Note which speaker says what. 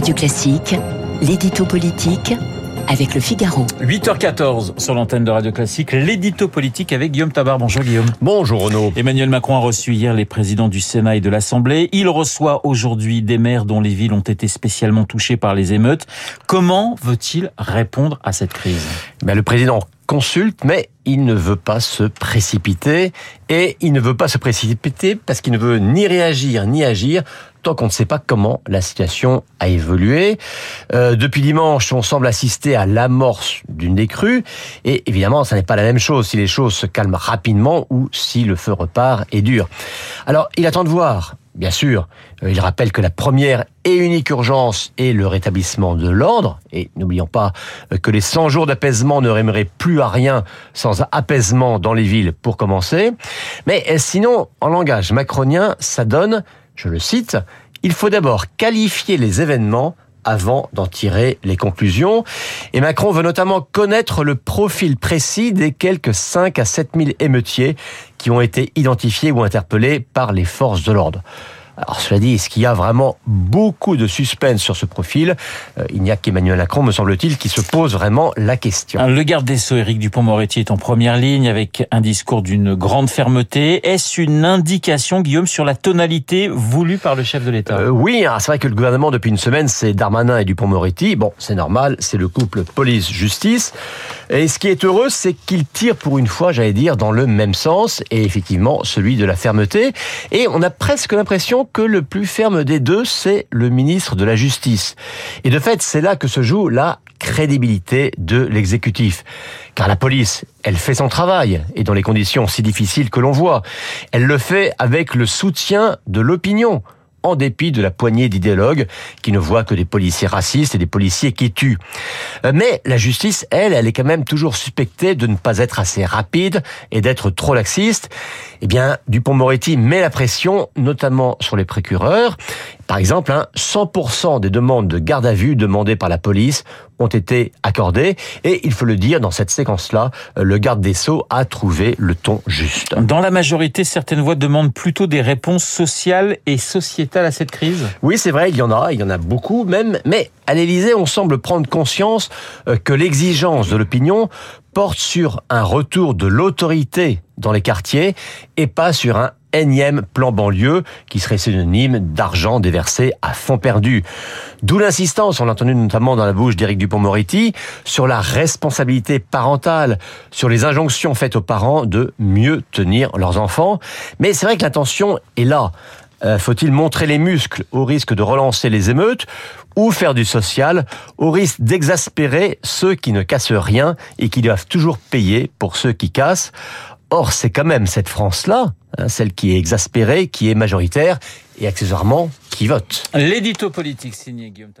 Speaker 1: Radio Classique, l'édito politique avec le Figaro.
Speaker 2: 8h14 sur l'antenne de Radio Classique, l'édito politique avec Guillaume Tabar. Bonjour Guillaume.
Speaker 3: Bonjour Renaud.
Speaker 2: Emmanuel Macron a reçu hier les présidents du Sénat et de l'Assemblée. Il reçoit aujourd'hui des maires dont les villes ont été spécialement touchées par les émeutes. Comment veut-il répondre à cette crise?
Speaker 3: Ben, Le président consulte, mais il ne veut pas se précipiter. Et il ne veut pas se précipiter parce qu'il ne veut ni réagir ni agir tant qu'on ne sait pas comment la situation a évolué. Euh, depuis dimanche, on semble assister à l'amorce d'une décrue. Et évidemment, ça n'est pas la même chose si les choses se calment rapidement ou si le feu repart et dure. Alors, il attend de voir. Bien sûr, euh, il rappelle que la première et unique urgence est le rétablissement de l'ordre. Et n'oublions pas euh, que les 100 jours d'apaisement ne rémeraient plus à rien sans apaisement dans les villes pour commencer. Mais sinon, en langage macronien, ça donne je le cite, il faut d'abord qualifier les événements avant d'en tirer les conclusions. Et Macron veut notamment connaître le profil précis des quelques 5 à 7 000 émeutiers qui ont été identifiés ou interpellés par les forces de l'ordre. Alors cela dit, est-ce qu'il y a vraiment beaucoup de suspense sur ce profil euh, Il n'y a qu'Emmanuel Macron, me semble-t-il, qui se pose vraiment la question.
Speaker 2: Le garde des Sceaux, Éric Dupont-Moretti, est en première ligne avec un discours d'une grande fermeté. Est-ce une indication, Guillaume, sur la tonalité voulue par le chef de l'État?
Speaker 3: Euh, Oui, hein, c'est vrai que le gouvernement, depuis une semaine, c'est Darmanin et Dupont-Moretti. Bon, c'est normal, c'est le couple police-justice. Et ce qui est heureux, c'est qu'ils tirent pour une fois, j'allais dire, dans le même sens, et effectivement, celui de la fermeté. Et on a presque l'impression que le plus ferme des deux, c'est le ministre de la Justice. Et de fait, c'est là que se joue la crédibilité de l'exécutif. Car la police, elle fait son travail, et dans les conditions si difficiles que l'on voit. Elle le fait avec le soutien de l'opinion en dépit de la poignée d'idéologues qui ne voient que des policiers racistes et des policiers qui tuent. Euh, mais la justice, elle, elle est quand même toujours suspectée de ne pas être assez rapide et d'être trop laxiste. Eh bien, Dupont-Moretti met la pression, notamment sur les procureurs. Par exemple, 100% hein, des demandes de garde à vue demandées par la police ont été accordées. Et il faut le dire, dans cette séquence-là, euh, le garde des Sceaux a trouvé le ton juste.
Speaker 2: Dans la majorité, certaines voix demandent plutôt des réponses sociales et sociétales à cette crise
Speaker 3: Oui, c'est vrai, il y en a, il y en a beaucoup même. Mais à l'Élysée, on semble prendre conscience euh, que l'exigence de l'opinion porte sur un retour de l'autorité dans les quartiers et pas sur un énième plan banlieue qui serait synonyme d'argent déversé à fond perdu. D'où l'insistance, on l'a entendu notamment dans la bouche d'Éric Dupont-Moretti, sur la responsabilité parentale, sur les injonctions faites aux parents de mieux tenir leurs enfants. Mais c'est vrai que l'intention est là. Euh, faut-il montrer les muscles au risque de relancer les émeutes ou faire du social au risque d'exaspérer ceux qui ne cassent rien et qui doivent toujours payer pour ceux qui cassent? Or, c'est quand même cette France-là, hein, celle qui est exaspérée, qui est majoritaire et accessoirement qui vote.
Speaker 2: L'édito politique signé Guillaume.